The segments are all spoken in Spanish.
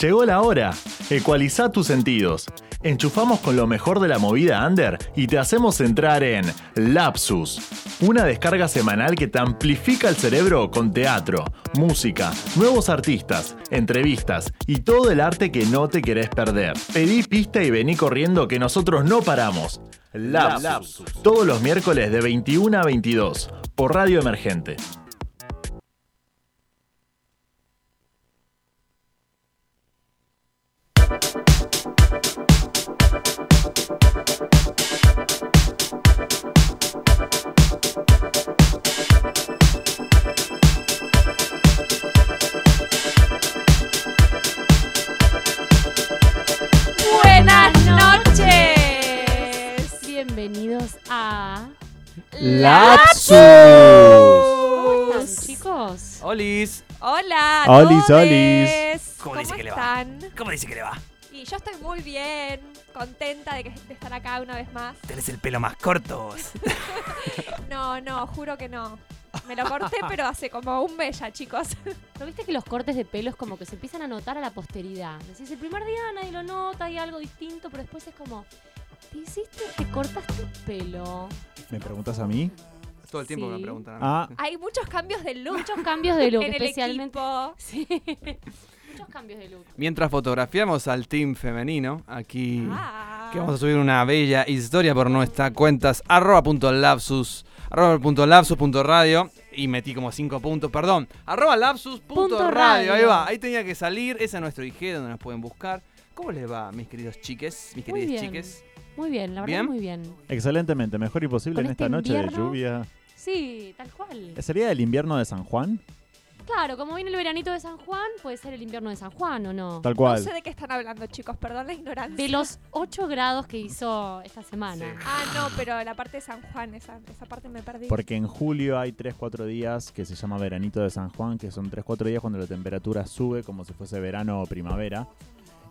Llegó la hora. Ecualiza tus sentidos. Enchufamos con lo mejor de la movida under y te hacemos entrar en Lapsus, una descarga semanal que te amplifica el cerebro con teatro, música, nuevos artistas, entrevistas y todo el arte que no te querés perder. Pedí pista y vení corriendo que nosotros no paramos. Lapsus, todos los miércoles de 21 a 22 por Radio Emergente. Lapsus. ¿Cómo están, chicos? Olis. Hola. Olis, todes. olis. ¿Cómo, ¿Cómo dice que le va? están? ¿Cómo dice que le va? Y yo estoy muy bien, contenta de, que, de estar acá una vez más. Tenés el pelo más corto vos. No, no, juro que no. Me lo corté, pero hace como un mes ya, chicos. ¿No viste que los cortes de pelo es como que se empiezan a notar a la posteridad? Decís, el primer día nadie lo nota, hay algo distinto, pero después es como, ¿te hiciste, te cortaste el pelo? ¿Me preguntas a mí? Todo el tiempo Sí. me preguntan. a mí. Ah, Hay muchos cambios de look Muchos cambios de look, en especialmente. Sí. Muchos cambios de look. Mientras fotografiamos al team femenino, aquí Ah. que vamos a subir una bella historia por nuestras cuentas arroba punto lapsus, arroba punto lapsus punto radio y metí como cinco puntos, perdón, arroba lapsus punto Punto radio, ahí va, ahí tenía que salir, ese es nuestro IG donde nos pueden buscar. ¿Cómo les va, mis queridos chiques, mis queridas bien. chiques? Muy bien, la verdad ¿Bien? muy bien. excelentemente, mejor y posible Con en este esta noche de lluvia. Sí, tal cual. ¿Sería el invierno de San Juan? Claro, como viene el veranito de San Juan, puede ser el invierno de San Juan, ¿o no? Tal No cual. sé de qué están hablando, chicos, perdón la ignorancia. De los 8 grados que hizo esta semana. Sí. Ah, no, pero la parte de San Juan, esa, esa parte me perdí. Porque en julio hay 3-4 días que se llama veranito de San Juan, que son 3-4 días cuando la temperatura sube como si fuese verano o primavera.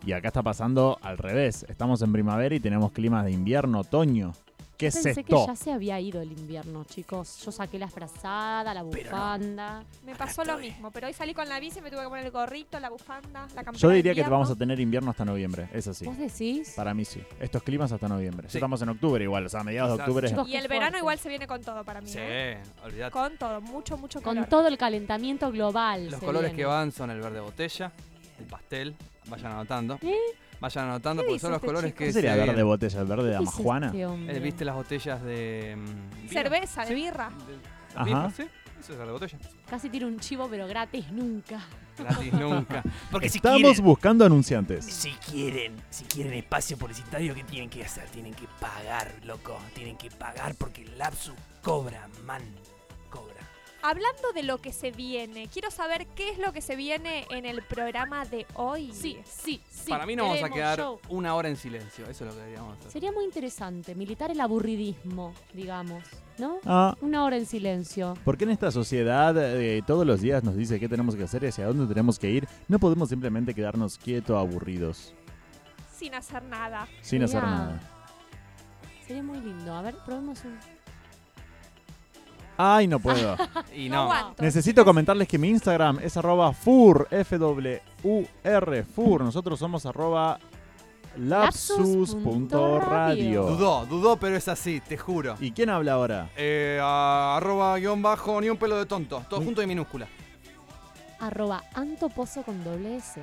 Y acá está pasando al revés. Estamos en primavera y tenemos climas de invierno, otoño. ¿Qué es Pensé esto? que ya se había ido el invierno, chicos. Yo saqué la frazada, la Pero no. bufanda. Me pasó lo mismo, pero hoy salí con la bici, me tuve que poner el gorrito, la bufanda, la campera Yo de diría que invierno. vamos a tener invierno hasta noviembre, es así. ¿Vos decís? Para mí sí. Estos climas hasta noviembre. Sí. Estamos en octubre igual, o sea, a mediados de octubre. Chicos, Y el Qué verano fuerte. igual se viene con todo para mí. Sí, ¿eh? olvidate. Con todo, mucho, mucho Con calor. todo el calentamiento global. Los se colores viene. que van son el verde botella, el pastel, vayan anotando. ¿Eh? Vayan anotando ¿Qué porque son los este colores chico? que ¿Qué sería se- verde botella? ¿El verde de ¿Qué dice amajuana? este? Eh, ¿Viste las botellas de mm, vino? Cerveza, de Sí, birra. de- Ajá. birra, sí. Eso es verde botella. Casi tiro un chivo, pero gratis nunca. Gratis nunca. Porque si Estamos quieren, buscando anunciantes. Si quieren, si quieren espacio publicitario, ¿qué tienen que hacer? Tienen que pagar, loco. Tienen que pagar porque el Lapsus cobra, man. Hablando de lo que se viene, quiero saber qué es lo que se viene en el programa de hoy. Sí, sí, sí. para mí no vamos a queremos quedar show. una hora en silencio. Eso es lo que deberíamos hacer. Sería muy interesante militar el aburridismo, digamos, ¿no? Ah, Una hora en silencio. porque en esta sociedad eh, todos los días nos dice qué tenemos que hacer y hacia dónde tenemos que ir. No podemos simplemente quedarnos quietos, aburridos, Sin hacer nada. sin hacer nada. Sería muy lindo. A ver, probemos un. Ay, no puedo. Y No, aguanto. Necesito comentarles que mi Instagram es arroba fur, F-W-U-R, fur. Nosotros somos arroba lapsus.radio. dudó, dudó, pero es así, te juro. ¿Y quién habla ahora? Eh, a- arroba guion bajo, ni un pelo de tonto. Todo junto y minúscula. Arroba antopozo con doble S.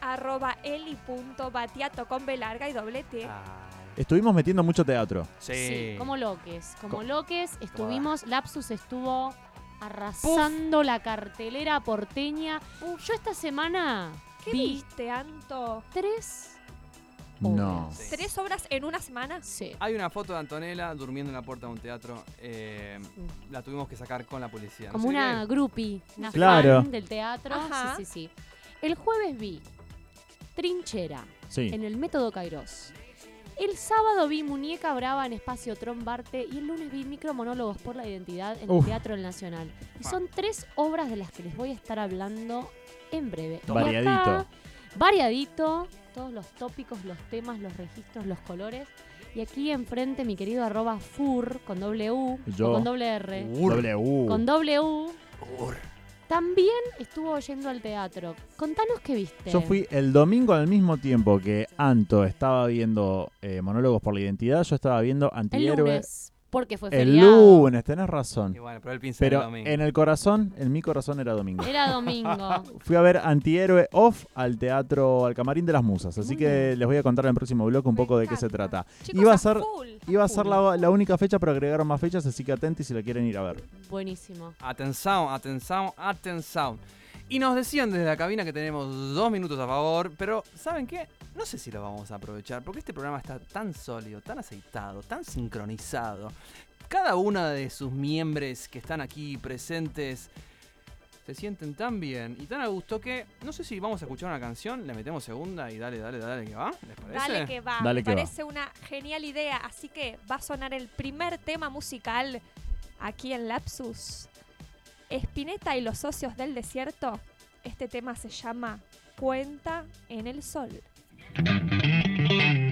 Arroba eli.batiato con B larga y doble T. Estuvimos metiendo mucho teatro. Sí. como Loques. Como Co- Loques estuvimos, Lapsus estuvo arrasando la cartelera porteña. Yo esta semana ¿Qué vi viste, Anto? tres. No. obras. ¿Tres obras en una semana? Sí. Hay una foto de Antonella durmiendo en la puerta de un teatro. eh, la tuvimos que sacar con la policía. No Como sé una groupie, una Claro. fan del teatro. Ajá. Sí, sí, sí. El jueves vi Trinchera Sí. en el Método Kairos. El sábado vi Muñeca Brava en Espacio Trombarte y el lunes vi Micromonólogos por la Identidad en Uf. el Teatro del Nacional. Y son tres obras de las que les voy a estar hablando en breve. Y Variadito. acá, variadito, todos los tópicos, los temas, los registros, los colores. Y aquí enfrente mi querido arroba fur con doble U Yo. o con doble R. W. Con doble U, Ur. También estuvo yendo al teatro. Contanos qué viste. Yo fui el domingo al mismo tiempo que Anto estaba viendo eh, Monólogos por la Identidad, yo estaba viendo el Antihéroe. lunes, porque fue El feriado. lunes, tenés razón. Y bueno, pero el pincel Pero el domingo. en el corazón, en mi corazón era domingo. Era domingo. Fui a ver Antihéroe Off al teatro, al Camarín de las Musas. Así Muy que bien. les voy a contar en el próximo blog un Me poco de qué se encanta. trata. Chicos, Iba a ser, full, iba a ser la única fecha, pero agregaron más fechas, así que atentos si la quieren ir a ver. Buenísimo. Atención, atención, atención. Y nos decían desde la cabina que tenemos dos minutos a favor, pero ¿saben qué? No sé si lo vamos a aprovechar, porque este programa está tan sólido, tan aceitado, tan sincronizado. Cada una de sus miembros que están aquí presentes se sienten tan bien y tan a gusto que no sé si vamos a escuchar una canción, le metemos segunda y dale, dale, dale que va. ¿Les parece? Dale que va, Dale me que va. parece una genial idea, así que va a sonar el primer tema musical aquí en Lapsus. Spinetta y los socios del desierto. Este tema se llama Cuenta en el Sol. Thank you.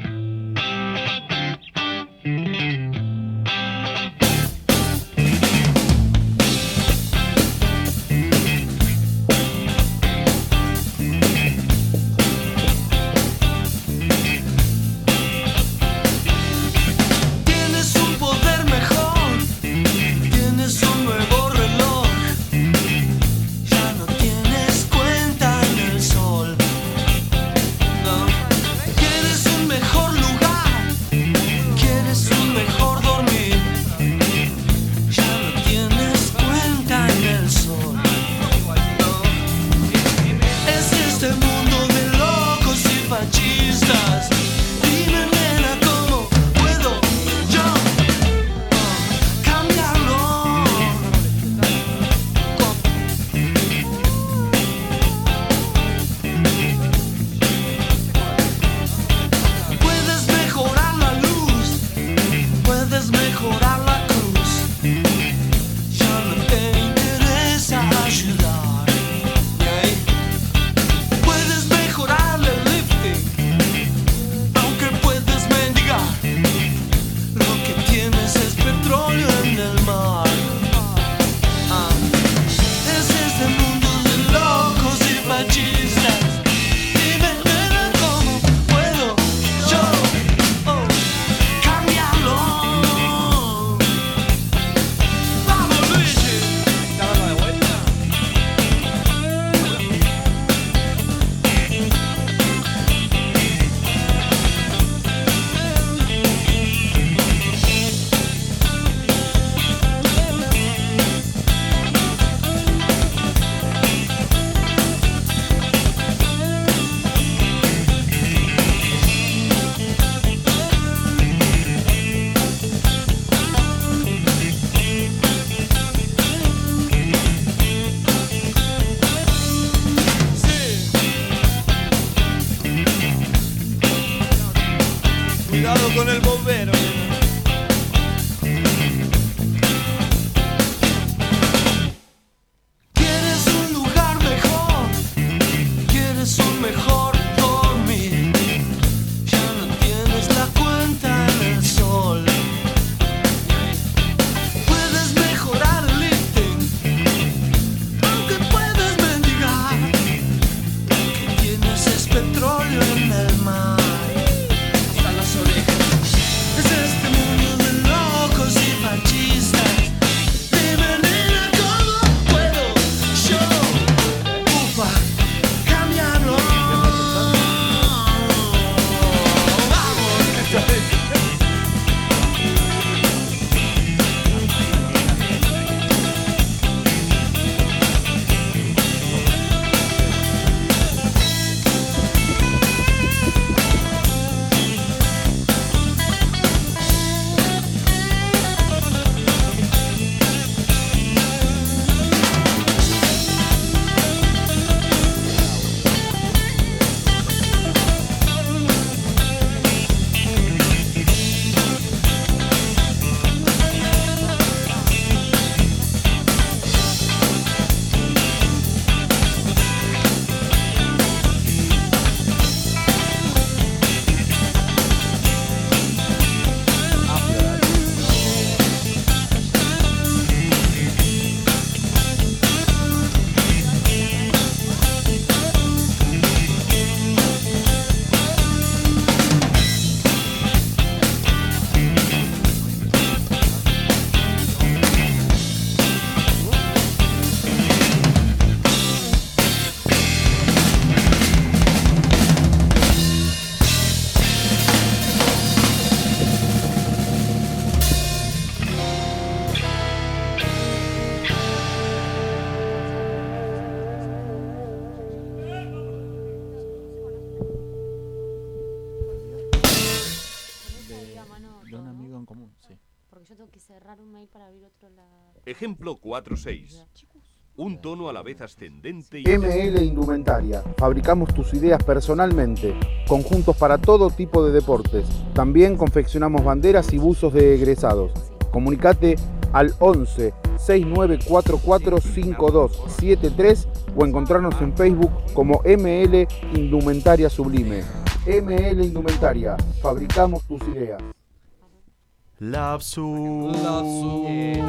Porque yo tengo que cerrar un mail para abrir otro lado. Ejemplo 4.6. Un tono a la vez ascendente y... ML Indumentaria. Fabricamos tus ideas personalmente. Conjuntos para todo tipo de deportes. También confeccionamos banderas y buzos de egresados. Comunicate al 11 6944 5273 o encontrarnos en Facebook como ML Indumentaria Sublime. ML Indumentaria. Fabricamos tus ideas. Lapsus. Qué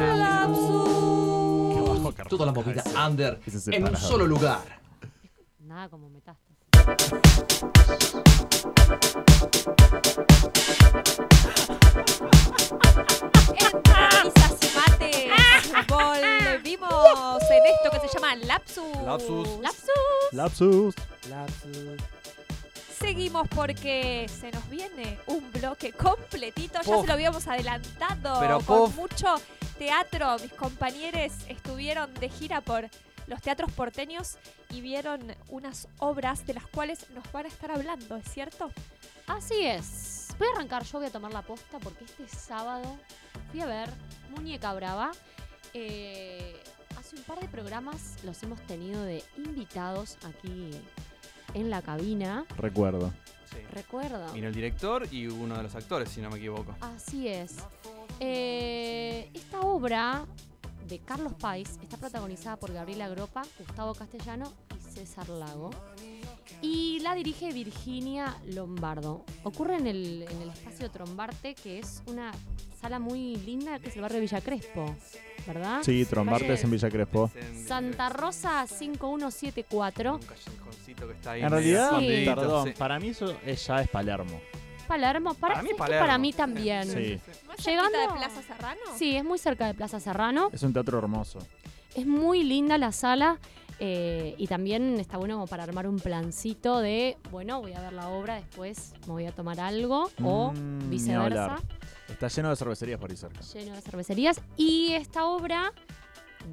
bajo, carajo. Toda la movida under en un solo lugar. Nada como metástasis. Volvimos en esto que se llama Lapsus. Lapsus. ¡Lapsus! Lapsus. Seguimos porque se nos viene un bloque completito. Ya se lo habíamos adelantado. Pero con mucho teatro. Mis compañeros estuvieron de gira por los teatros porteños y vieron unas obras de las cuales nos van a estar hablando, ¿es cierto? Así es. Voy a arrancar yo, voy a tomar la posta porque este sábado fui a ver Muñeca Brava. Eh, hace un par de programas los hemos tenido de invitados aquí en la cabina. Recuerdo. Sí. Recuerdo. Vino el director y uno de los actores, si no me equivoco. Así es. Eh, esta obra de Carlos Pais está protagonizada por Gabriela Gropa, Gustavo Castellano y César Lago. Y la dirige Virginia Lombardo. Ocurre en el, en el espacio Trombarte, que es una sala muy linda, que es el barrio Villa Crespo, ¿verdad? Sí, Trombartes en Villa Crespo. Santa Rosa 5174. Un callejoncito que está ahí En realidad, escondidito, perdón, sí. para mí eso es, ya es Palermo. Palermo, para, Para mí Palermo. para mí también. Sí. ¿No es Llegando- de Plaza Serrano? Sí, es muy cerca de Plaza Serrano. Es un teatro hermoso. Es muy linda la sala eh, y también está bueno como para armar un plancito de, bueno, voy a ver la obra, después me voy a tomar algo o Mm, viceversa. Está lleno de cervecerías por ahí cerca. lleno de cervecerías. Y esta obra,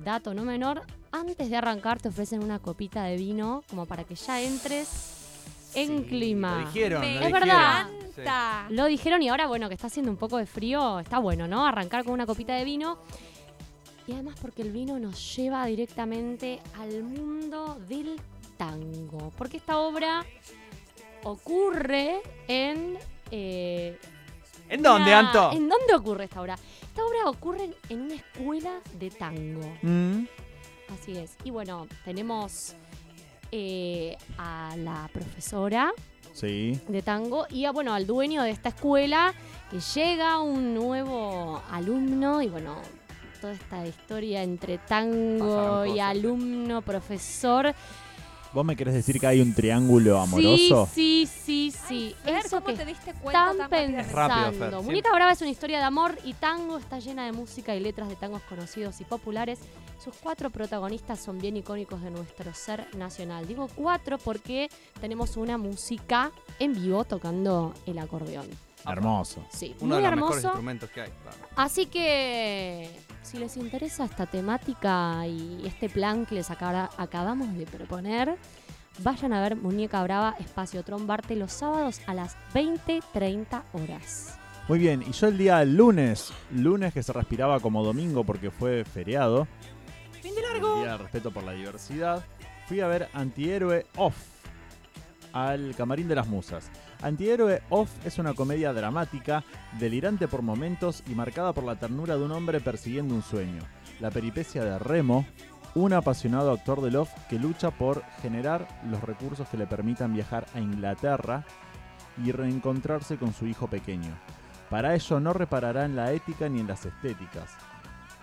dato no menor, antes de arrancar te ofrecen una copita de vino como para que ya entres en Sí, clima. Lo dijeron, Me lo Es dijeron. verdad. Sí. encanta. Lo dijeron y ahora, bueno, que está haciendo un poco de frío, está bueno, ¿no? Arrancar con una copita de vino. Y además porque el vino nos lleva directamente al mundo del tango. Porque esta obra ocurre en... eh, ¿En dónde, Anto? ¿En dónde ocurre esta obra? Esta obra ocurre en- en una escuela de tango. Mm. Así es. Y bueno, tenemos eh, a la profesora Sí. de tango y a, bueno, al dueño de esta escuela que llega un nuevo alumno y bueno, toda esta historia entre tango y alumno, profesor. ¿Vos me querés decir que hay un triángulo amoroso? Sí, sí, sí, sí. Fer, Eso ¿cómo que te diste cuenta están tan rápidamente? Rápido, pensando. Fer. Muñeca Brava es una historia de amor y tango está llena de música y letras de tangos conocidos y populares. Sus cuatro protagonistas son bien icónicos de nuestro ser nacional. Digo cuatro porque tenemos una música en vivo tocando el acordeón. Hermoso. Sí, Uno muy de los mejores hermoso. instrumentos que hay. claro. Así que si les interesa esta temática y este plan que les acaba- acabamos de proponer, vayan a ver Muñeca Brava Espacio Trombarte los sábados a las 20-30 horas. Muy bien, y yo el día lunes, lunes que se respiraba como domingo porque fue feriado. Fin de largo. Día de respeto por la diversidad. Fui a ver Antihéroe Off al Camarín de las Musas. Antihéroe Off es una comedia dramática, delirante por momentos y marcada por la ternura de un hombre persiguiendo un sueño. La peripecia de Remo, un apasionado actor de Love que lucha por generar los recursos que le permitan viajar a Inglaterra y reencontrarse con su hijo pequeño. Para ello no reparará en la ética ni en las estéticas.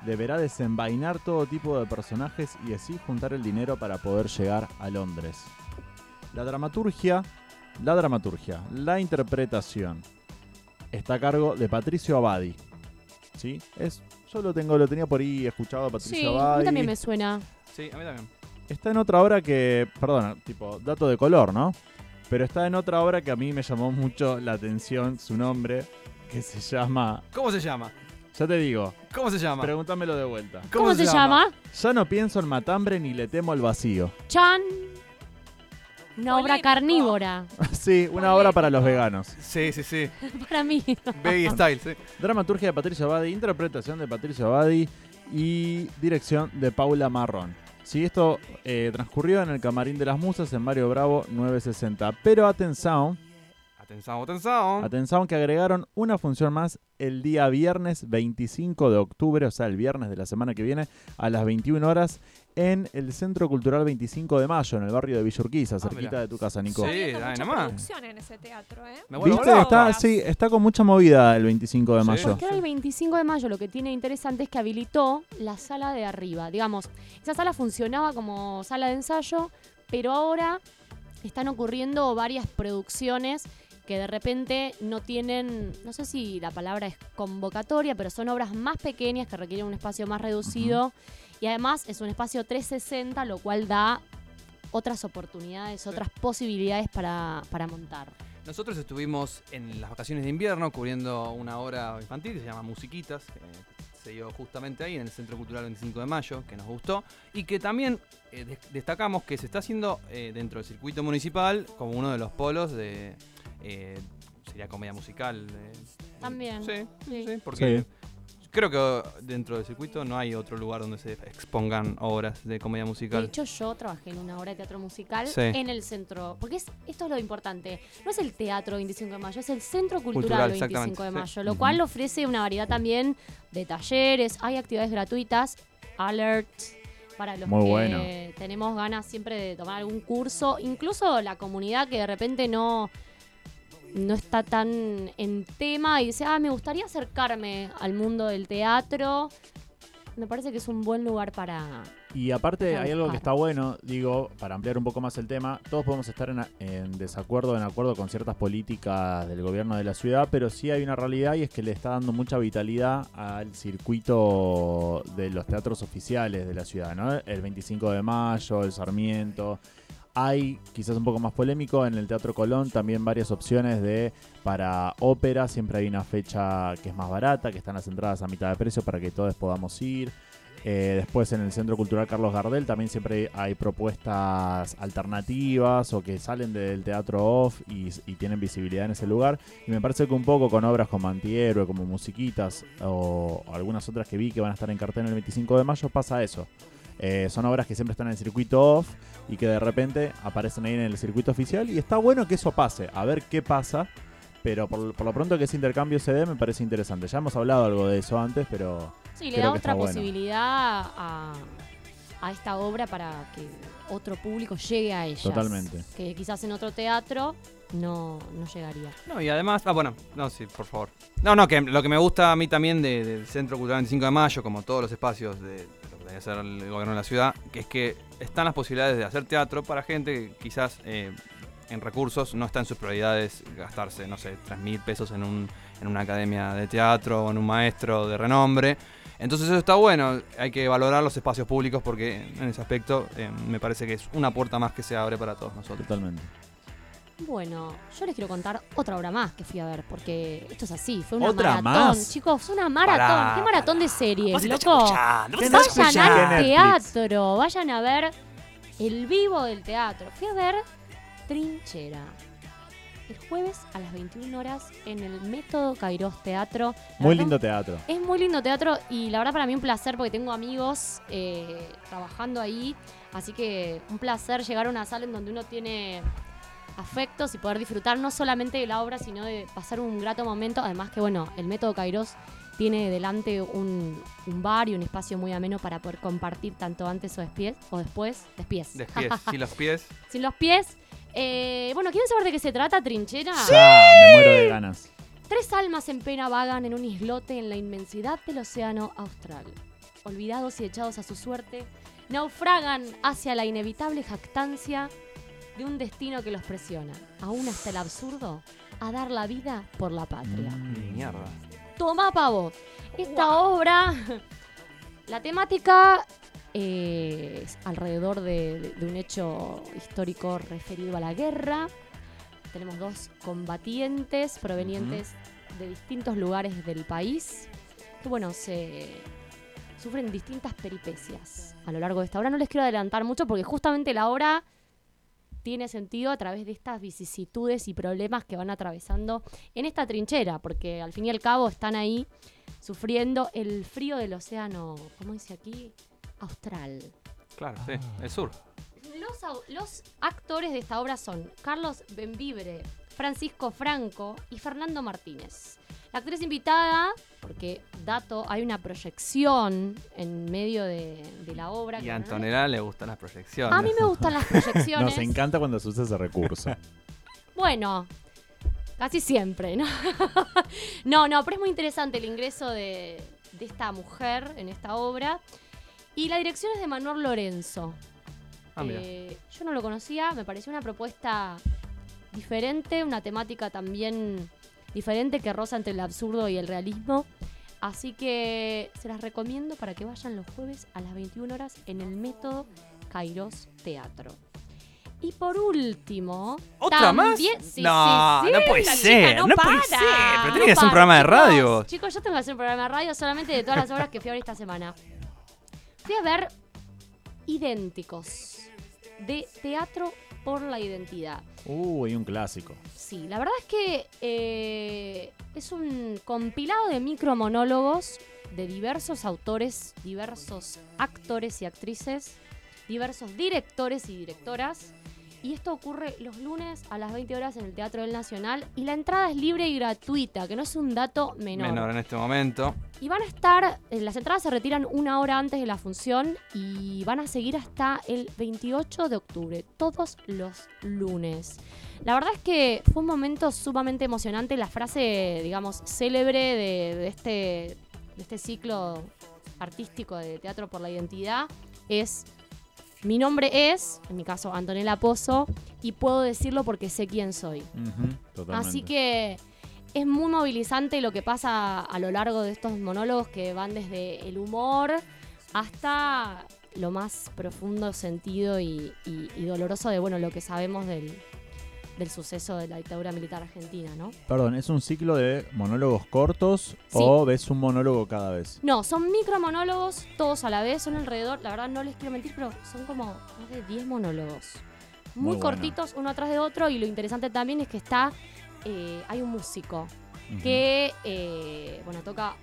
Deberá desenvainar todo tipo de personajes y así juntar el dinero para poder llegar a Londres. La dramaturgia, la dramaturgia, la interpretación está a cargo de Patricio Abadi. ¿Sí? Es, yo lo tengo, lo tenía por ahí escuchado a Patricio Sí, a Abadi. mí también me suena. Sí, a mí también. Está en otra obra que, perdona, tipo, dato de color, ¿no? Pero está en otra obra que a mí me llamó mucho la atención su nombre, que se llama, ¿Cómo se llama? ya te digo, ¿Cómo se llama? pregúntamelo de vuelta. ¿Cómo, se, llama? Ya no pienso en matambre ni le temo al vacío. Chan. Una obra carnívora. sí, una obra para los veganos. Sí, sí, sí. Para mí. Veggie Style, sí. Dramaturgia de Patricio Abadi, interpretación de Patricio Abadi y dirección de Paula Marrón. Sí, esto eh, transcurrió en el Camarín de las Musas en Mario Bravo 960. Pero atención, Atención, atención. atención que agregaron una función más el día viernes 25 de octubre, o sea, el viernes de la semana que viene, a las 21 horas, en el Centro Cultural 25 de Mayo, en el barrio de Villurquiza, cerquita mirá. de tu casa, Nico. Sí, ahí mucha nomás. producción en ese teatro, ¿eh? Me ¿Viste? Está, sí, está con mucha movida el 25 de Sí. mayo. Porque el 25 de mayo lo que tiene interesante es que habilitó la sala de arriba. Digamos, esa sala funcionaba como sala de ensayo, pero ahora están ocurriendo varias producciones que de repente no tienen, no sé si la palabra es convocatoria, pero son obras más pequeñas que requieren un espacio más reducido y además es un espacio 360, lo cual da otras oportunidades, otras posibilidades para, para montar. Nosotros estuvimos en las vacaciones de invierno cubriendo una obra infantil que se llama Musiquitas, que se dio justamente ahí en el Centro Cultural 25 de Mayo, que nos gustó, y que también eh, des- destacamos que se está haciendo eh, dentro del circuito municipal como uno de los polos de... eh, sería comedia musical. También. Sí, sí, Sí. sí, porque Sí. Creo que dentro del circuito no hay otro lugar donde se expongan obras de comedia De musical. hecho, yo trabajé en una obra de teatro musical Sí. en el centro. Porque es, esto es lo importante. No es el teatro 25 de mayo, es el centro cultural, Cultural, 25 de mayo. Lo cual ofrece una variedad también de talleres. Hay actividades gratuitas, alerts. Para los Muy que bueno. tenemos ganas siempre de tomar algún curso. Incluso la comunidad que de repente no, no está tan en tema y dice, ah, me gustaría acercarme al mundo del teatro. Me parece que es un buen lugar para, Y aparte Para hay algo que está bueno, digo, para ampliar un poco más el tema, todos podemos estar en, en desacuerdo, en acuerdo con ciertas políticas del gobierno de la ciudad, pero sí hay una realidad y es que le está dando mucha vitalidad al circuito de los teatros oficiales de la ciudad, ¿no? El 25 de mayo, el Sarmiento. Hay, quizás un poco más polémico, en el Teatro Colón también varias opciones de para ópera, siempre hay una fecha que es más barata, que están las entradas a mitad de precio para que todos podamos ir. Eh, después en el Centro Cultural Carlos Gardel también siempre hay propuestas alternativas o que salen del teatro off y, tienen visibilidad en ese lugar. Y me parece que un poco con obras como Antihéroe, como Musiquitas o, o algunas otras que vi que van a estar en cartel el 25 de mayo, pasa eso. Eh, son obras que siempre están en el circuito off y que de repente aparecen ahí en el circuito oficial y está bueno que eso pase, a ver qué pasa. Pero por, por lo pronto que ese intercambio se dé me parece interesante. Ya hemos hablado algo de eso antes, pero Sí, le da que otra bueno. posibilidad a, a esta obra para que otro público llegue a ella. Totalmente. Que quizás en otro teatro no, no llegaría. No, y además, ah, bueno, no, sí, por favor. No, no, que lo que me gusta a mí también de- del Centro Cultural 25 de Mayo, como todos los espacios de, debe ser el gobierno de la ciudad, que es que están las posibilidades de hacer teatro para gente que quizás eh, en recursos no está en sus prioridades gastarse, no sé, 3 mil pesos en, un, en una academia de teatro o en un maestro de renombre. Entonces eso está bueno, hay que valorar los espacios públicos porque en ese aspecto eh, me parece que es una puerta más que se abre para todos nosotros. totalmente. Bueno, yo les quiero contar otra obra más que fui a ver, porque esto es así, fue una ¿Otra maratón. más? Chicos, fue una maratón. Pará, ¿Qué maratón de series, loco? Vayan al teatro, vayan a ver el vivo del teatro. Fui a ver Trinchera. El jueves a las 21 horas en el Método Kairos Teatro. La Muy verdad, lindo teatro. Es muy lindo teatro y la verdad para mí un placer porque tengo amigos eh, trabajando ahí. Así que un placer llegar a una sala en donde uno tiene afectos y poder disfrutar no solamente de la obra, sino de pasar un grato momento. Además que, bueno, el método Kairos tiene delante un, un bar y un espacio muy ameno para poder compartir tanto antes o después. O después, despies. Despies, sí, los pies. Sin los pies. Eh, bueno, ¿quieren saber de qué se trata, Trinchera? Ah, me muero de ganas. Tres almas en pena vagan en un islote en la inmensidad del océano austral. Olvidados y echados a su suerte, naufragan hacia la inevitable jactancia de un destino que los presiona, aún hasta el absurdo, a dar la vida por la patria. Mm. Mierda. Toma pavo. Esta obra, la temática eh, es alrededor de, de- de un hecho histórico referido a la guerra. Tenemos dos combatientes provenientes de distintos lugares del país que, bueno, se sufren distintas peripecias a lo largo de esta obra. No les quiero adelantar mucho porque justamente la obra tiene sentido a través de estas vicisitudes y problemas que van atravesando en esta trinchera, porque al fin y al cabo están ahí sufriendo el frío del océano, ¿cómo dice aquí? Austral. Claro, sí, el sur. Los, au- los actores de esta obra son Carlos Benvibre, Francisco Franco y Fernando Martínez. La actriz invitada, porque, dato, hay una proyección en medio de, de la obra. Y a no- Antonella le gustan las proyecciones. A mí me gustan las proyecciones. Nos encanta cuando se usa ese recurso. Bueno, casi siempre, ¿no? no, no, pero es muy interesante el ingreso de, de esta mujer en esta obra. Y la dirección es de Manuel Lorenzo. Ah. Eh, yo no lo conocía, me pareció una propuesta diferente, una temática también diferente que roza entre el absurdo y el realismo. Así que se las recomiendo para que vayan los jueves a las 21 horas en el método Kairos Teatro. Y por último, ¿Otra más? sí, no, sí, sí, no puede ser, no, puede para. ser. Pero No tiene que hacer un programa de radio. Chicos, yo tengo que hacer un programa de radio solamente de todas las obras que fui a ver esta semana. Fui a ver Idénticos, de Teatro por la Identidad. Uy, un clásico. Sí, la verdad es que eh, es un compilado de micromonólogos de diversos autores, diversos actores y actrices, diversos directores y directoras. Y esto ocurre los lunes a las 20 horas en el Teatro del Nacional. Y la entrada es libre y gratuita, que no es un dato menor. Menor en este momento. Y van a estar, eh, las entradas se retiran una hora antes de la función y van a seguir hasta el 28 de octubre, todos los lunes. La verdad es que fue un momento sumamente emocionante. La frase, digamos, célebre de, de este, de este ciclo artístico de Teatro por la Identidad es, mi nombre es, en mi caso, Antonella Pozo, y puedo decirlo porque sé quién soy. Así que es muy movilizante lo que pasa a lo largo de estos monólogos que van desde el humor hasta lo más profundo sentido y, y- y doloroso de bueno lo que sabemos del, del suceso de la dictadura militar argentina, ¿no? Perdón, ¿es un ciclo de monólogos cortos o ves un monólogo cada vez? No, son micromonólogos, todos a la vez, son alrededor, la verdad no les quiero mentir, pero son como más de 10 monólogos. Muy, Muy bueno. cortitos, uno atrás de otro, y lo interesante también es que está, eh, hay un músico que, eh, bueno, toca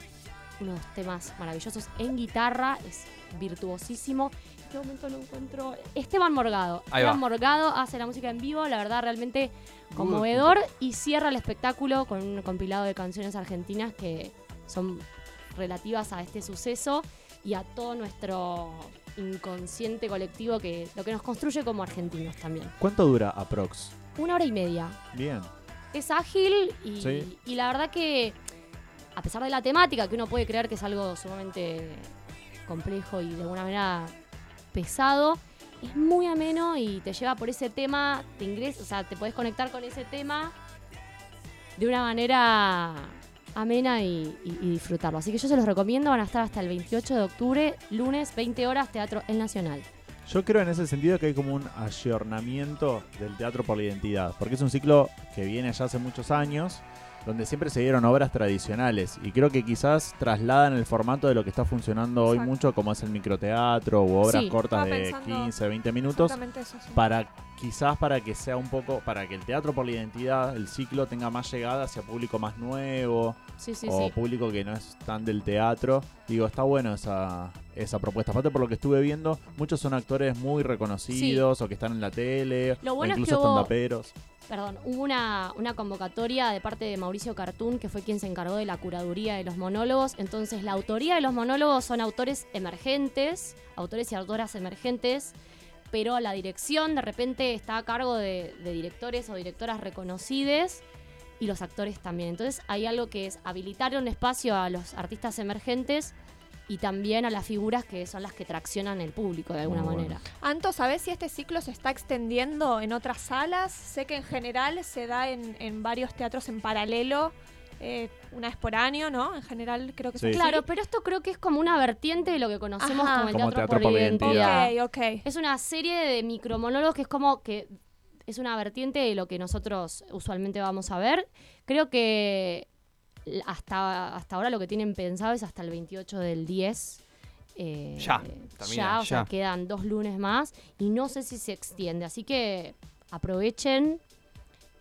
unos temas maravillosos en guitarra, es virtuosísimo. En este momento lo encuentro. Esteban Morgado. Ahí Esteban va. Morgado hace la música en vivo, la verdad, realmente conmovedor. Y cierra el espectáculo con un compilado de canciones argentinas que son relativas a este suceso y a todo nuestro inconsciente colectivo que lo que nos construye como argentinos también. ¿Cuánto dura aprox? Una hora y media. Bien. Es ágil y, Sí. y la verdad que a pesar de la temática, que uno puede creer que es algo sumamente complejo y de alguna manera pesado, es muy ameno y te lleva por ese tema, te ingresa, o sea, te puedes conectar con ese tema de una manera amena y, y- y disfrutarlo. Así que yo se los recomiendo, van a estar hasta el 28 de octubre, lunes, 20 horas, Teatro El Nacional. Yo creo en ese sentido que hay como un ayornamiento del teatro por la identidad, porque es un ciclo que viene ya hace muchos años, donde siempre se dieron obras tradicionales y creo que quizás trasladan el formato de lo que está funcionando hoy mucho, como es el microteatro u obras Sí. cortas de pensando 15, 20 minutos, eso, sí. para quizás para que sea un poco, para que el teatro por la identidad, el ciclo tenga más llegada hacia público más nuevo Sí, o público que no es tan del teatro. Digo, está bueno esa, esa propuesta. Aparte por lo que estuve viendo, muchos son actores muy reconocidos o que están en la tele, Lo o bueno es incluso que. Perdón, hubo una, una convocatoria de parte de Mauricio Cartún, que fue quien se encargó de la curaduría de los monólogos. Entonces, la autoría de los monólogos son autores emergentes, autores y autoras emergentes, pero la dirección de repente está a cargo de, de directores o directoras reconocidas y los actores también. Entonces, hay algo que es habilitar un espacio a los artistas emergentes y también a las figuras que son las que traccionan el público de alguna Muy bueno. manera. Anto, ¿sabes si este ciclo se está extendiendo en otras salas? Sé que en general se da en, en varios teatros en paralelo, eh, una vez por año, ¿no? En general creo que Sí. es así. Claro, pero esto creo que es como una vertiente de lo que conocemos Ajá. como el Como teatro, teatro por, por la identidad. Ok, ok. Es una serie de micromonólogos que es como que es una vertiente de lo que nosotros usualmente vamos a ver. Creo que hasta, hasta ahora lo que tienen pensado es hasta el 28 del 10. eh, Ya, ya, termina, o sea, ya. quedan dos lunes más y no sé si se extiende. Así que aprovechen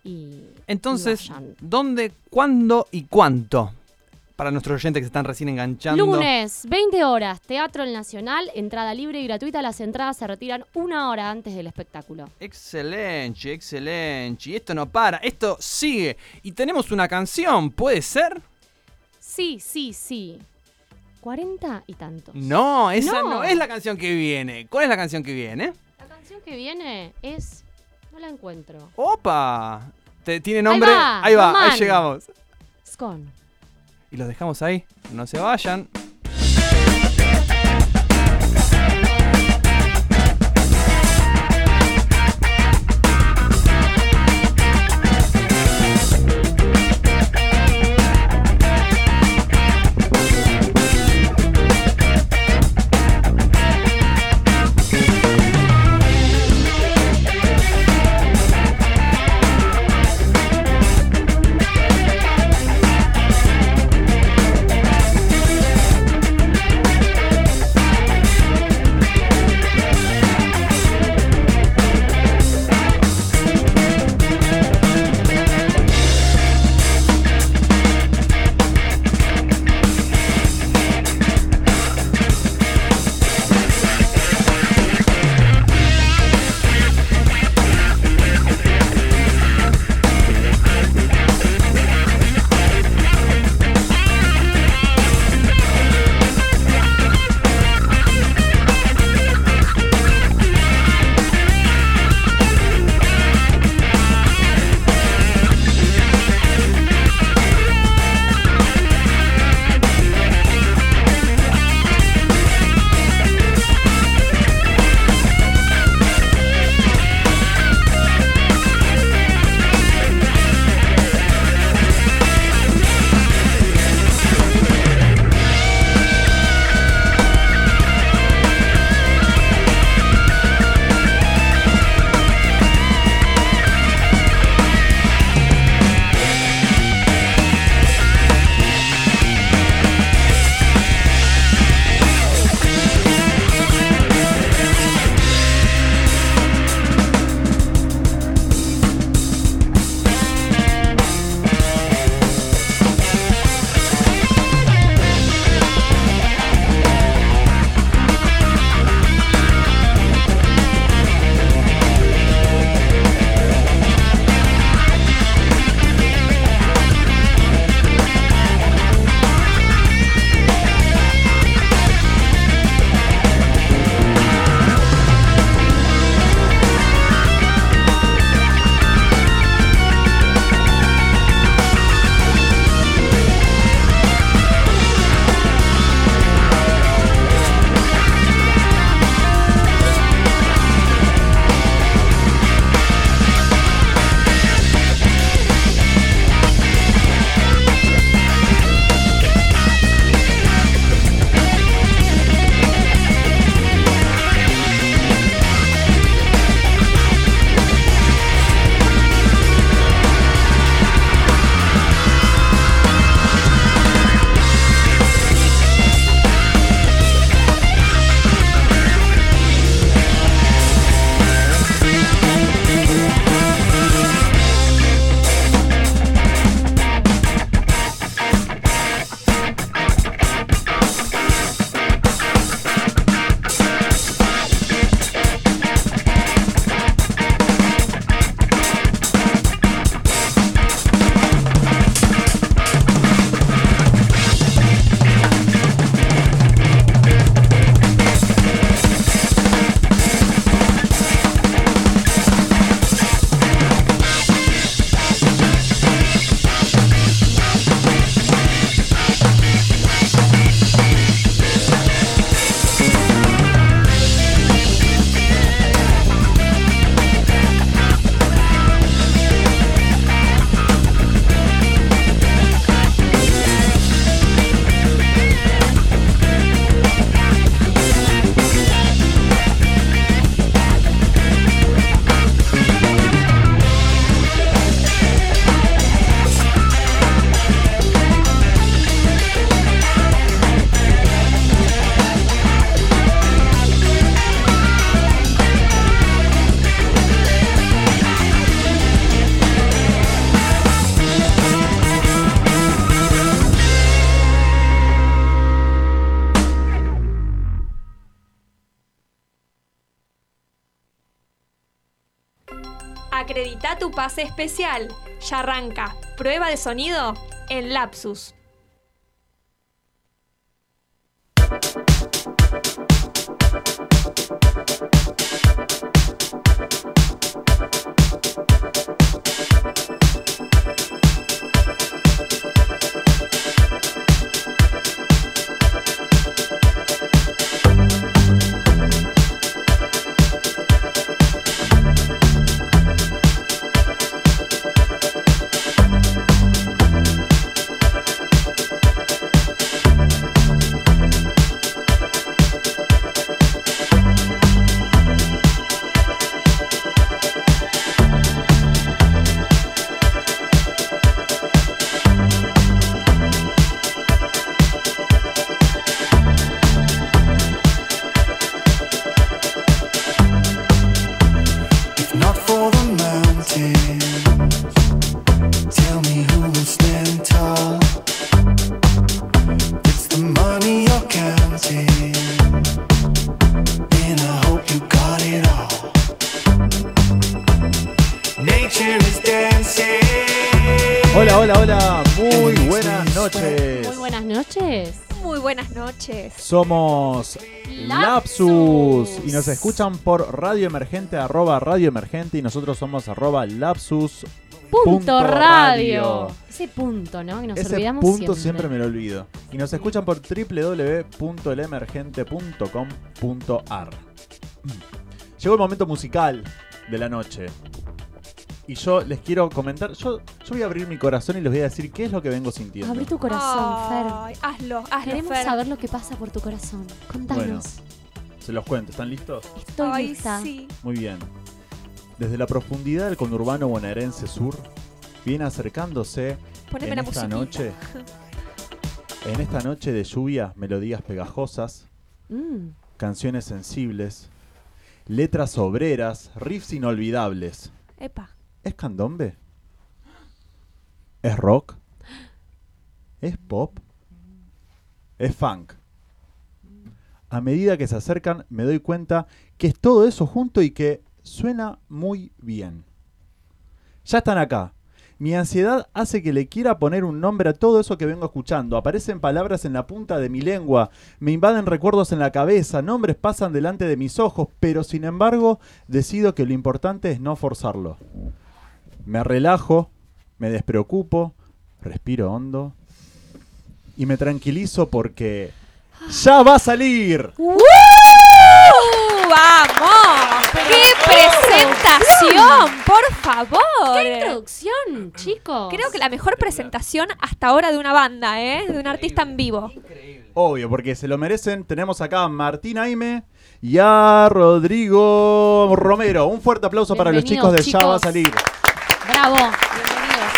y. Entonces, y. ¿dónde, cuándo y cuánto? Para nuestros oyentes que se están recién enganchando. Lunes, 20 horas, Teatro El Nacional, entrada libre y gratuita. Las entradas se retiran una hora antes del espectáculo. Excelente, excelente. Y esto no para, esto sigue. Y tenemos una canción, ¿puede ser? Sí, sí, sí. 40 y tantos. No, esa no. No. es la canción que viene. ¿Cuál es la canción que viene? La canción que viene es. No la encuentro. ¡Opa! ¿Tiene nombre? va, ahí va, ahí llegamos. Scone. Y los dejamos ahí. No se vayan. Pase especial. Ya arranca. Prueba de sonido en Lapsus. Noches. Somos Lapsus y nos escuchan por Radio Emergente, arroba Radio Emergente y nosotros somos arroba Lapsus. Punto, Punto radio. radio. Ese punto, ¿no? Que nos Ese olvidamos punto siempre. siempre. me lo olvido. Y nos escuchan por www.elemergente.com.ar. Llegó el momento musical de la noche. Y yo les quiero comentar, yo, yo voy a abrir mi corazón y les voy a decir qué es lo que vengo sintiendo. Abrí tu corazón, Ay, hazlo, hazlo, Fer. Queremos Fer. saber lo que pasa por tu corazón. Contanos. Bueno, se los cuento, ¿están listos? Estoy Ay, lista. sí. Muy bien. Desde la profundidad del conurbano bonaerense sur, viene acercándose Poneme en la esta musiquita. noche, en esta noche de lluvia, melodías pegajosas, Mm. canciones sensibles, letras obreras, riffs inolvidables. Epa. ¿Es candombe? ¿Es rock? ¿Es pop? ¿Es funk? A medida que se acercan me doy cuenta que es todo eso junto y que suena muy bien. Ya están acá. Mi ansiedad hace que le quiera poner un nombre a todo eso que vengo escuchando. Aparecen palabras en la punta de mi lengua, me invaden recuerdos en la cabeza, nombres pasan delante de mis ojos, pero sin embargo decido que lo importante es no forzarlo. Me relajo, me despreocupo, respiro hondo y me tranquilizo porque ya va a salir. ¡Uh! ¡Vamos! ¡Qué presentación! ¡Por favor! ¡Qué introducción, chicos! Creo que la mejor presentación hasta ahora de una banda, ¿eh? De un artista en vivo. Obvio, porque se lo merecen. Tenemos acá a Martín Aime y a Rodrigo Romero. Un fuerte aplauso para los chicos de Ya va a salir. Bravo. Bienvenidos.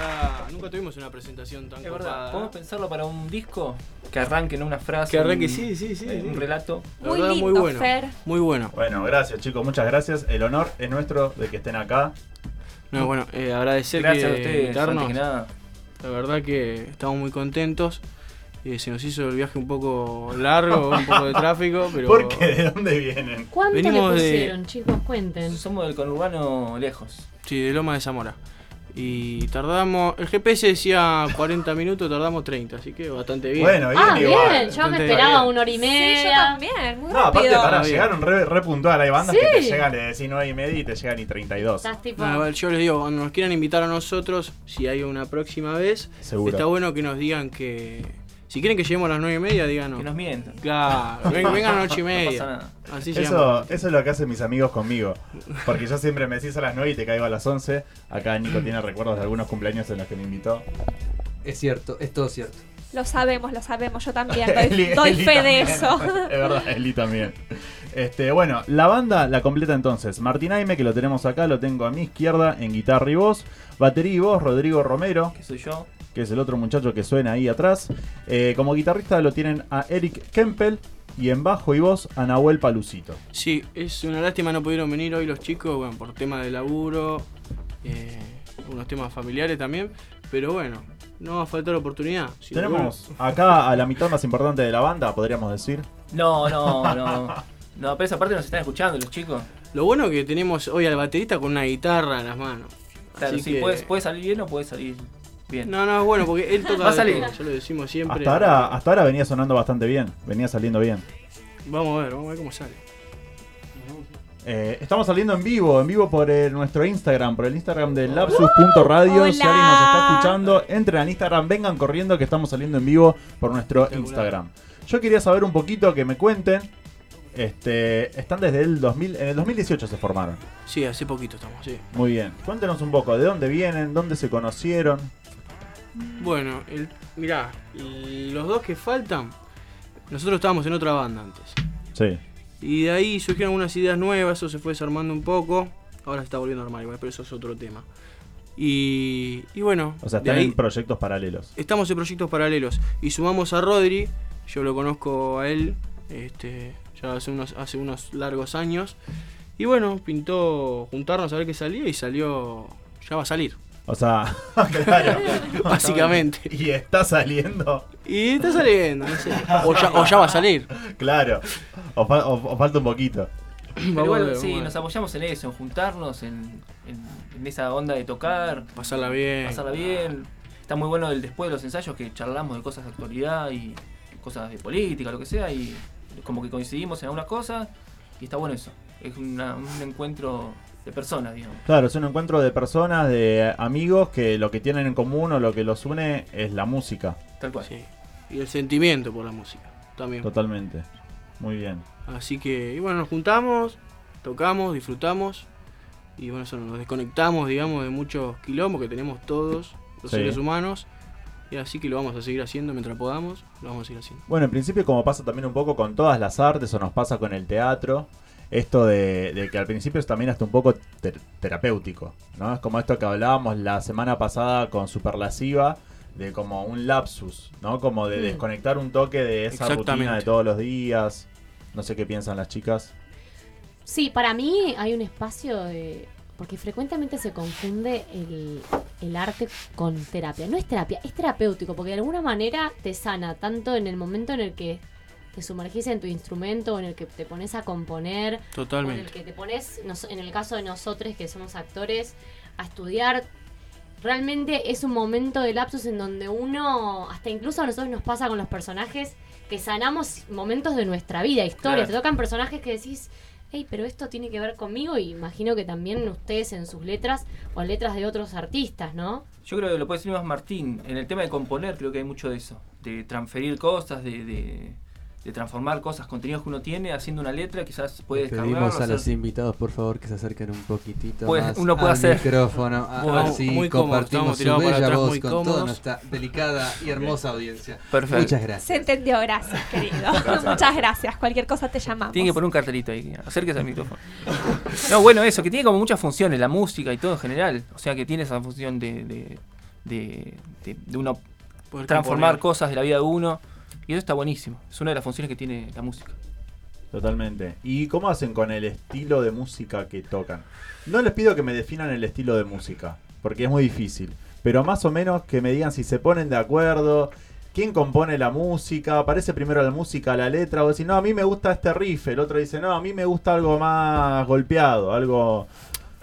Ah, nunca tuvimos una presentación tan Es verdad, copada. podemos pensarlo para un disco que arranque en una frase. Que arranque, un- sí, sí, sí, eh, sí. Un relato. La Muy verdad, lindo, muy bueno. Fer. Muy bueno. Bueno, gracias chicos, muchas gracias. El honor es nuestro de que estén acá. No, bueno, eh, agradecer Gracias que a ustedes, invitarnos. antes que nada. La verdad que estamos muy contentos. Eh, se nos hizo el viaje un poco largo, un poco de tráfico, pero. ¿Por qué? ¿De dónde vienen? ¿Cuánto Venimos le de- pusieron, chicos? Cuenten. Somos del conurbano lejos. Sí, de Loma de Zamora. Y tardamos. El GPS decía 40 minutos, tardamos 30, así que bastante bien. Bueno, bien Ah, bien. Yo me esperaba bien. una hora y Sí, yo media. también. Muy No, aparte para llegaron re, re puntual. Hay bandas que te llegan, le decís 9 y media y te llegan y 32. Estás tipo. No, igual yo les digo, cuando nos quieran invitar a nosotros, si hay una próxima vez, Seguro. está bueno que nos digan que. Si quieren que lleguemos a las 9 y media, díganos. Que nos mientan. Claro, ven- vengan a las 8 y No media. pasa nada. Así Eso, es lo que hacen mis amigos conmigo. Porque yo siempre me decís a las 9 y te caigo a las 11. Acá Nico tiene recuerdos de algunos cumpleaños en los que me invitó. Es cierto, es todo cierto. Lo sabemos, lo sabemos. Yo también doy, Eli- doy Eli fe de también. eso. Es verdad, Eli también. Este, bueno, la banda la completa entonces. Martín Aime, que lo tenemos acá, lo tengo a mi izquierda en guitarra y voz. Batería y voz, Rodrigo Romero, Que soy yo. Que es el otro muchacho que suena ahí atrás. Eh, como guitarrista lo tienen a Eric Kempel. Y en bajo y voz a Nahuel Palucito. Sí, es una lástima no pudieron venir hoy los chicos, bueno, por tema de laburo, eh, unos temas familiares también, pero bueno, no va a faltar oportunidad. Si lo Tenemos acá a la mitad más importante de la banda, podríamos decir. No, no, no. No, pero esa parte nos están escuchando los chicos. Lo bueno es que tenemos hoy al baterista con una guitarra en las manos. Claro, Así sí, que- puede, puede salir bien o puede salir bien. No, no, es bueno porque él toca. Va a salir. todo, Ya lo decimos siempre. Hasta ahora, hasta ahora venía sonando bastante bien, venía saliendo bien. Vamos a ver, vamos a ver cómo sale. Eh, estamos saliendo en vivo, en vivo por nuestro Instagram, por el Instagram de lapsus.radio. Si alguien nos está escuchando, entren al Instagram, vengan corriendo que estamos saliendo en vivo por nuestro Instagram. Yo quería saber un poquito, que me cuenten. Este, están desde el 2000, en el 2018 se formaron. Sí, hace poquito estamos, sí. Muy bien. Cuéntenos un poco, ¿de dónde vienen? ¿Dónde se conocieron? Bueno, el, mirá, los dos que faltan, nosotros estábamos en otra banda antes. Sí. Y de ahí surgieron unas ideas nuevas, eso se fue desarmando un poco. Ahora se está volviendo normal igual, pero eso es otro tema. Y, y bueno, O sea, están ahí en proyectos paralelos. estamos en proyectos paralelos. Y sumamos a Rodri, yo lo conozco a él este, ya hace unos, hace unos largos años. Y bueno, pintó juntarnos a ver qué salía y salió, ya va a salir. O sea, claro. Básicamente. Y está saliendo. Y está saliendo, no sé. O ya, o ya va a salir. Claro. O, fa- o- o falta un poquito. Pero ver, sí, nos apoyamos en eso, en juntarnos, en, en- en esa onda de tocar. Pasarla bien. Pasarla bien. Está muy bueno el después de los ensayos que charlamos de cosas de actualidad y cosas de política, lo que sea, y como que coincidimos en algunas cosas, y está bueno eso. Es una- un encuentro de personas, digamos. Claro, es un encuentro de personas, de amigos que lo que tienen en común o lo que los une es la música. Tal cual. Sí. Y el sentimiento por la música también. Totalmente. Muy bien. Así que, y bueno, nos juntamos, tocamos, disfrutamos. Y bueno, eso nos desconectamos, digamos, de muchos quilombos que tenemos todos los Sí. seres humanos. Y así que lo vamos a seguir haciendo mientras podamos, lo vamos a seguir haciendo. Bueno, en principio como pasa también un poco con todas las artes o nos pasa con el teatro, esto de, de que al principio es también hasta un poco ter- terapéutico, ¿no? Es como esto que hablábamos la semana pasada con Superlasiva, de como un lapsus, ¿no? Como de Mm. desconectar un toque de esa rutina de todos los días. No sé qué piensan las chicas. Sí, para mí hay un espacio de... Porque frecuentemente se confunde el, el arte con terapia. No es terapia, es terapéutico, porque de alguna manera te sana, tanto en el momento en el que te sumergís en tu instrumento, en el que te pones a componer, o en Totalmente. el que te pones, en el caso de nosotros que somos actores, a estudiar. Realmente es un momento de lapsus en donde uno, hasta incluso a nosotros nos pasa con los personajes, que sanamos momentos de nuestra vida, historias. Claro. Te tocan personajes que decís, hey, pero esto tiene que ver conmigo y imagino que también ustedes en sus letras o en letras de otros artistas, ¿no? Yo creo que lo puede decir más Martín. En el tema de componer creo que hay mucho de eso. De transferir cosas, de, de, de transformar cosas, contenidos que uno tiene, haciendo una letra, quizás puede descargarlo. Pedimos a los invitados, por favor, que se acerquen un poquitito Puede- más uno puede al hacer. micrófono, a- Bueno, así muy cómodos, estamos compartimos su bella atrás, voz con toda nuestra delicada y hermosa audiencia. Perfecto. Muchas gracias. Se entendió, gracias, querido. Muchas gracias. Cualquier cosa te llamamos. Tiene que poner un cartelito ahí, acérquese al micrófono. No, bueno, eso, que tiene como muchas funciones, la música y todo en general. O sea, que tiene esa función de, de, de, de- de uno Poder transformar componer. cosas de la vida de uno. Y eso está buenísimo. Es una de las funciones que tiene la música. Totalmente. ¿Y cómo hacen con el estilo de música que tocan? No les pido que me definan el estilo de música, porque es muy difícil. Pero más o menos que me digan si se ponen de acuerdo, quién compone la música, aparece primero la música, la letra, o decir, no, a mí me gusta este riff, el otro dice, no, a mí me gusta algo más golpeado, algo...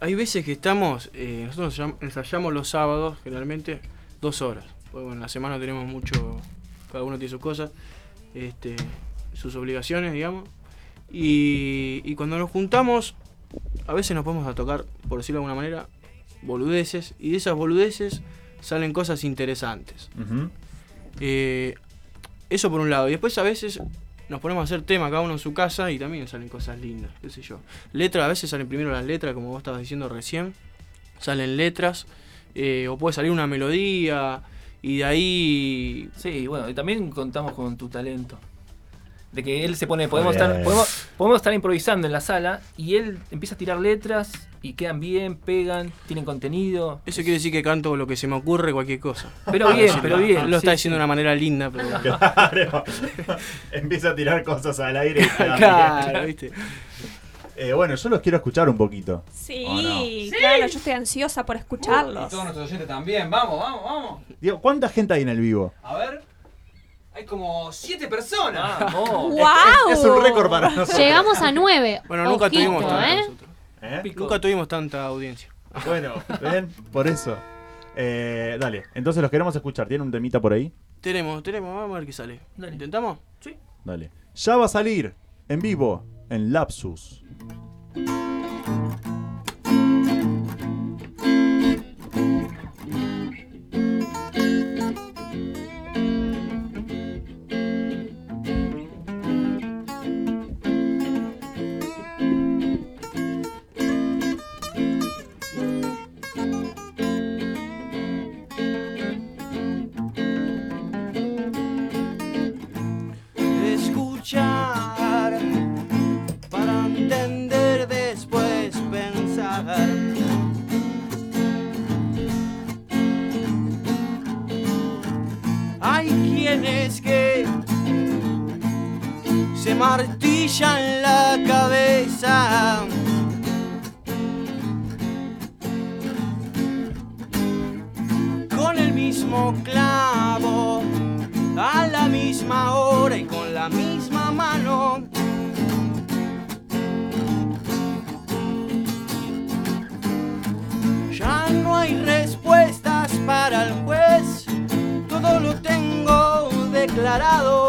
Hay veces que estamos, eh, nosotros ensayam- ensayamos los sábados, generalmente, dos horas. Porque bueno, en la semana tenemos mucho, cada uno tiene sus cosas, este, sus obligaciones, digamos. Y, y cuando nos juntamos, a veces nos podemos a tocar, por decirlo de alguna manera, boludeces, y de esas boludeces salen cosas interesantes. Eh, eso por un lado. Y después a veces nos ponemos a hacer tema cada uno en su casa y también salen cosas lindas, qué sé yo. Letras, a veces salen primero las letras, como vos estabas diciendo recién. Salen letras, eh, o puede salir una melodía, y de ahí... Sí, bueno, y también contamos con tu talento. De que él se pone, podemos estar, podemos, podemos estar improvisando en la sala y él empieza a tirar letras y quedan bien, pegan, tienen contenido. Eso quiere decir que canto lo que se me ocurre, cualquier cosa. Pero bien, pero bien, lo está diciendo sí. de una manera linda, pero... Claro. Empieza a tirar cosas al aire. y Claro, bien. ¿viste? Eh, bueno, yo los quiero escuchar un poquito. Sí, claro, yo estoy ansiosa por escucharlos. nuestros oyentes también, vamos, vamos, vamos. Digo, ¿cuánta gente hay en el vivo? A ver, hay como siete personas. Vamos. ¡Wow! Es un récord para nosotros. Llegamos a nueve. Bueno, nunca tuvimos tanto ¿eh? nosotros. ¿Eh? Nunca tuvimos tanta audiencia. Bueno, ¿ven? Por eso. Eh, dale, entonces los queremos escuchar. ¿Tiene un temita por ahí? Tenemos, tenemos, vamos a ver qué sale. ¿Intentamos? Sí. Dale. Ya va a salir en vivo en Lapsus. Martillan la cabeza. Con el mismo clavo, a la misma hora y con la misma mano. Ya no hay respuestas para el juez, todo lo tengo declarado.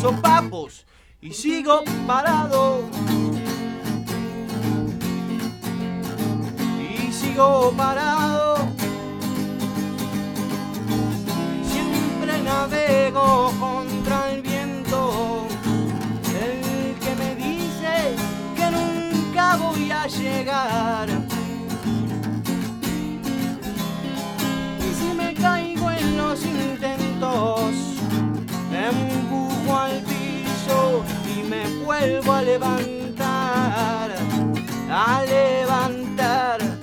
Sopapos y sigo parado. Y sigo parado. Siempre navego contra el viento. El que me dice que nunca voy a llegar. Y si me caigo en los intentos, al piso y me vuelvo a levantar, a levantar.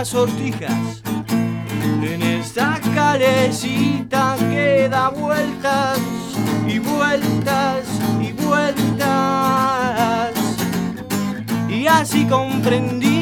Más sortijas. En esta calecita que da vueltas y vueltas y vueltas. Y así comprendí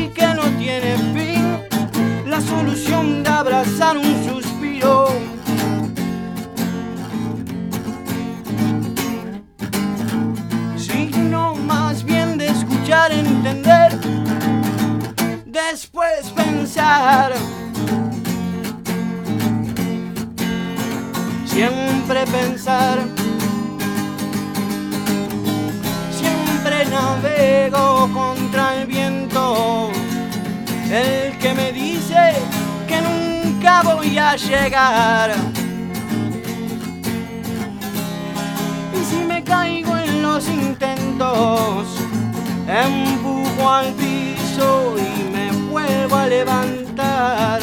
pensar. Siempre navego contra el viento. El que me dice que nunca voy a llegar. Y si me caigo en los intentos, empujo al piso y me vuelvo a levantar,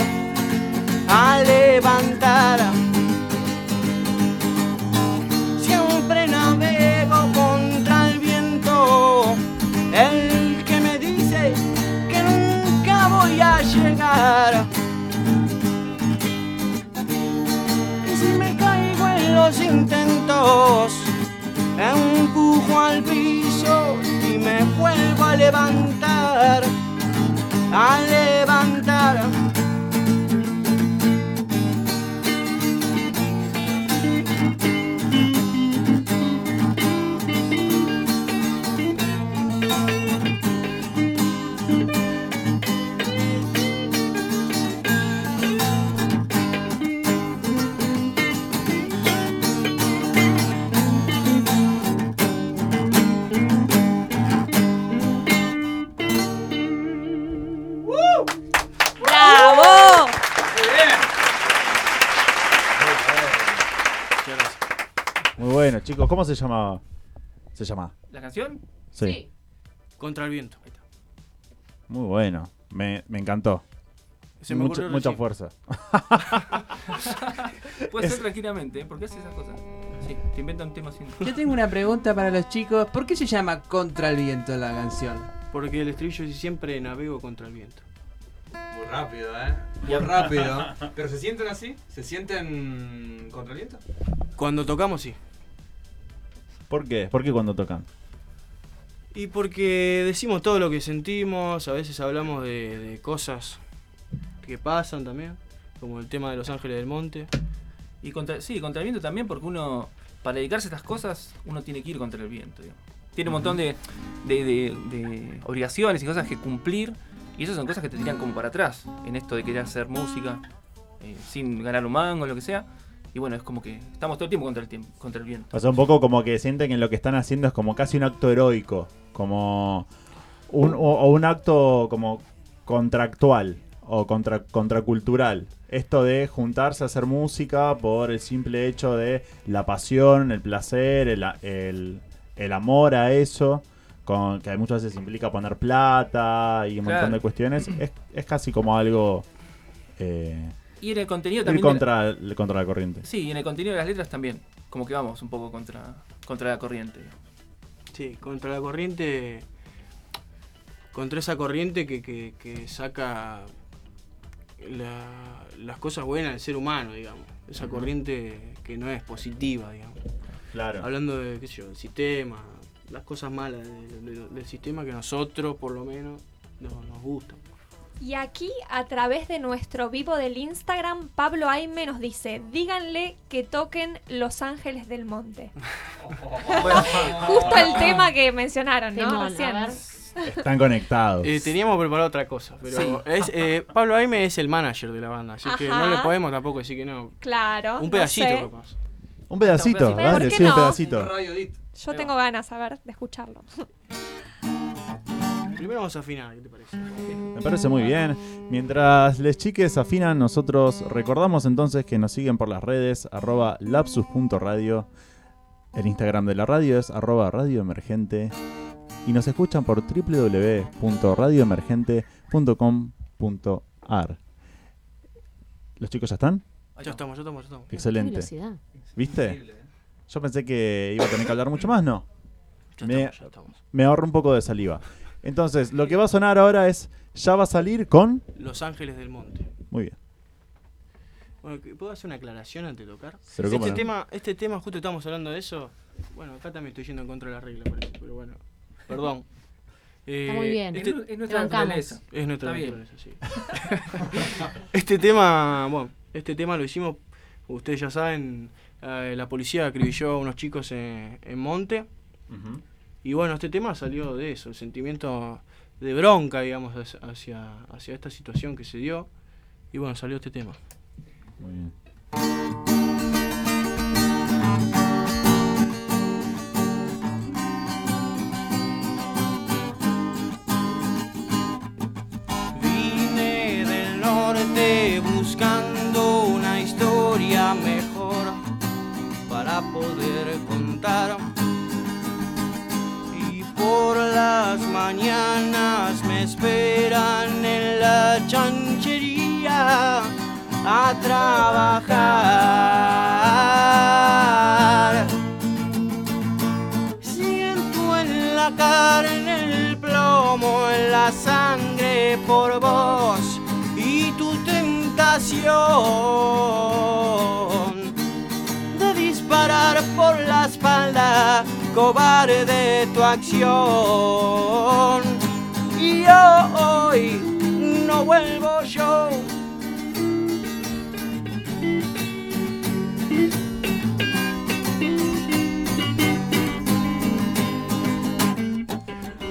a levantar. Llegar. Y si me caigo en los intentos, empujo al piso y me vuelvo a levantar, a levantar. Bueno, chicos. ¿Cómo se llamaba? ¿Se llama? ¿La canción? Sí. Contra el viento. Muy bueno. Me, me encantó. Se me mucha, ocurrió mucha recién. fuerza. Puede ser tranquilamente, ¿eh? ¿Por qué haces esas cosas? Sí, te inventan temas sin. Yo tengo una pregunta para los chicos. ¿Por qué se llama Contra el Viento la canción? Porque el estribillo dice siempre navego contra el viento. Muy rápido, ¿eh? Muy rápido. ¿Pero se sienten así? ¿Se sienten contra el viento? Cuando tocamos, sí. ¿Por qué? ¿Por qué cuando tocan? Y porque decimos todo lo que sentimos, a veces hablamos de, de cosas que pasan también, como el tema de Los Ángeles del Monte. Y contra, sí, contra el viento también, porque uno, para dedicarse a estas cosas, uno tiene que ir contra el viento. digamos. Tiene un montón de, de- de- de obligaciones y cosas que cumplir, y esas son cosas que te tiran como para atrás, en esto de querer hacer música eh, sin ganar un mango o lo que sea. Y bueno, es como que estamos todo el tiempo contra el, tiempo, contra el viento. O sea, un poco como que sienten que lo que están haciendo es como casi un acto heroico, como un, o, o un acto como contractual o contra, contracultural. Esto de juntarse a hacer música por el simple hecho de la pasión, el placer, el, el- el amor a eso, con, que muchas veces implica poner plata y un montón de cuestiones. Es, es casi como algo... eh, Y en el contenido ir también. la- contra, el- contra la corriente. Sí, y en el contenido de las letras también. Como que vamos un poco contra, contra la corriente. Sí, contra la corriente. Contra esa corriente que, que- que saca la- las cosas buenas del ser humano, digamos. Esa corriente que no es positiva, digamos. Claro. Hablando de, qué sé yo, del sistema, las cosas malas de- de- del sistema que nosotros, por lo menos, no- nos gustan. Y aquí, a través de nuestro vivo del Instagram, Pablo Aime nos dice, díganle que toquen Los Ángeles del Monte. Justo el tema que mencionaron, ¿no? Recién. Están conectados. Eh, teníamos preparado otra cosa, pero Sí. es, eh, Pablo Aime es el manager de la banda, así que no le podemos tampoco decir que no. Claro. Un no pedacito, sé. capaz. Un pedacito, ¿Por dale, sí, un no? pedacito. Yo tengo ganas, a ver, de escucharlo. Primero vamos a afinar, ¿qué te parece? Me parece muy bien. Mientras les chiques afinan, nosotros recordamos entonces que nos siguen por las redes, arroba lapsus.radio. El Instagram de la radio es arroba radio emergente. Y nos escuchan por www.radioemergente.com.ar. ¿Los chicos ya están? Ya estamos, ya estamos, ya estamos. Excelente. ¿Viste? Yo pensé que iba a tener que hablar mucho más, no. Ya Me, estamos, ya estamos. me ahorro un poco de saliva. Entonces, lo que va a sonar ahora es. Ya va a salir con. Los Ángeles del Monte. Muy bien. Bueno, ¿que- ¿puedo hacer una aclaración antes de tocar? Pero este, no. tema, este tema, justo estamos hablando de eso. Bueno, acá también estoy yendo en contra de la regla, parece, pero bueno. Perdón. Eh, Está muy bien. este- Es nu- es nuestra naturaleza. Es nuestra Está bien. naturaleza, sí. este tema, bueno, este tema lo hicimos, ustedes ya saben, eh, la policía acribilló a unos chicos en, en Monte. Y bueno, este tema salió de eso, el sentimiento de bronca, digamos, hacia- hacia, esta situación que se dio. Y bueno, salió este tema. Muy bien. Vine del norte buscando una historia mejor para poder contar. Mañanas me esperan en la chanchería a trabajar. Siento en la carne el plomo, en la sangre por vos y tu tentación de disparar por la espalda, cobarde tu acción. Y hoy no vuelvo yo.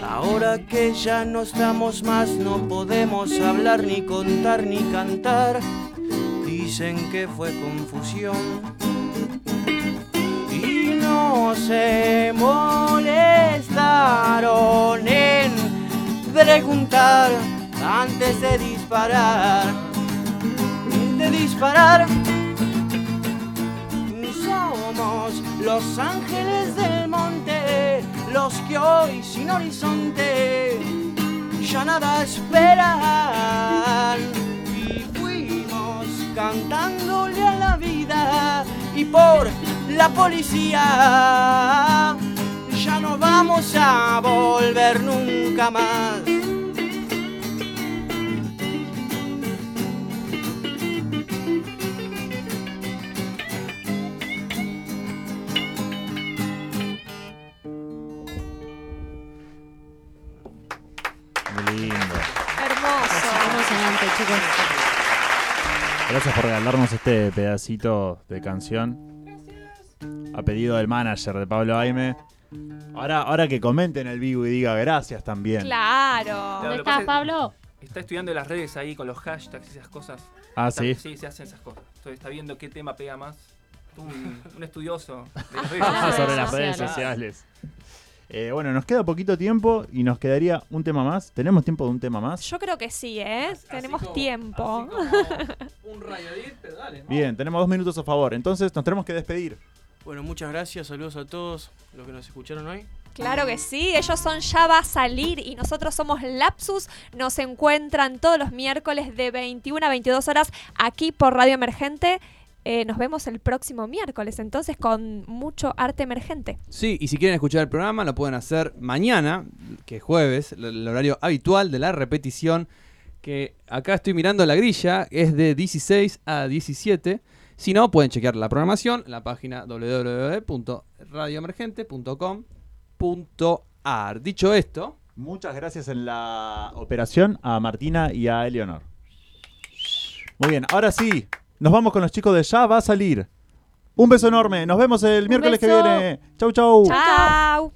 Ahora que ya no estamos más, no podemos hablar, ni contar, ni cantar. Dicen que fue confusión. No se molestaron en preguntar antes de disparar. De disparar. Somos los ángeles del monte, los que hoy sin horizonte ya nada esperan. Y fuimos cantándole a la vida y por la policía. Ya no vamos a volver nunca más. Muy lindo. Hermoso. Gracias por regalarnos este pedacito de canción. A pedido del manager de Pablo Aime. Ahora, ahora que comente en el vivo y diga gracias también. Claro. ¿Dónde estás, es- Pablo? Está estudiando las redes ahí con los hashtags y esas cosas. Ah, Está- ¿sí? Sí, se hacen esas cosas. Entonces está viendo qué tema pega más. Un, un estudioso de las redes Ah, sociales. sobre las redes sociales. Eh, bueno, nos queda poquito tiempo y nos quedaría un tema más. ¿Tenemos tiempo de un tema más? Yo creo que sí, ¿eh? Tenemos tiempo. Un rayadit, pero dale. Bien, tenemos dos minutos a favor. Entonces nos tenemos que despedir. Bueno, muchas gracias, saludos a todos los que nos escucharon hoy. Claro que sí, ellos son Ya va a salir y nosotros somos Lapsus. Nos encuentran todos los miércoles de 21 a 22 horas aquí por Radio Emergente. Eh, nos vemos el próximo miércoles, entonces con mucho arte emergente. Sí, y si quieren escuchar el programa, lo pueden hacer mañana, que es jueves, el, el horario habitual de la repetición. Que acá estoy mirando la grilla, es de 16 a 17. Si no, pueden chequear la programación en la página www.radioemergente.com.ar. Dicho esto, Muchas gracias en la operación a Martina y a Eleonor. Muy bien, ahora sí, nos vamos con los chicos de Ya va a salir. Un beso enorme, nos vemos el miércoles que viene. Chau, chau. Cae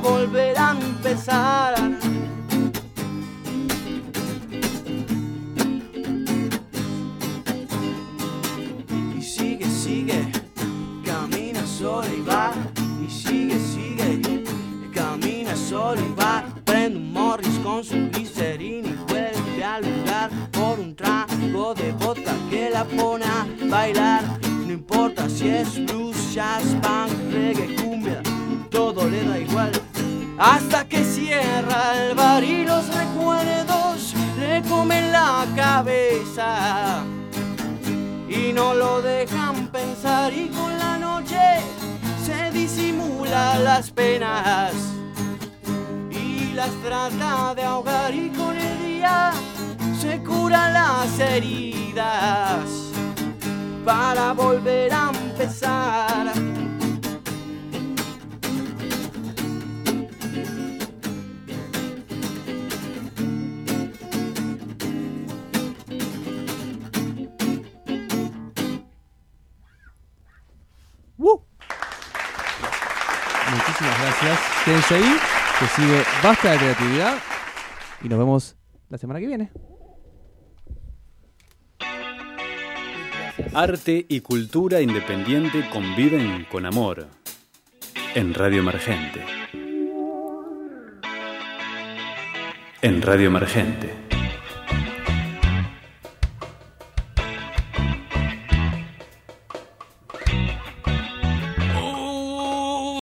volver a empezar. Y sigue, sigue, camina solo y va. Y sigue, sigue, camina solo y va. Prende un morris con su glicerina y vuelve al lugar por un trago de vodka que la pone Hasta que cierra el bar y los recuerdos le comen la cabeza. Y no lo dejan pensar y con la noche se disimula las penas. Y las trata de ahogar y con el día se curan las heridas. Para volver a empezar. Quédense que sigue Basta de Creatividad. Y nos vemos la semana que viene. Arte y cultura independiente conviven con amor. En Radio Emergente. En Radio Emergente.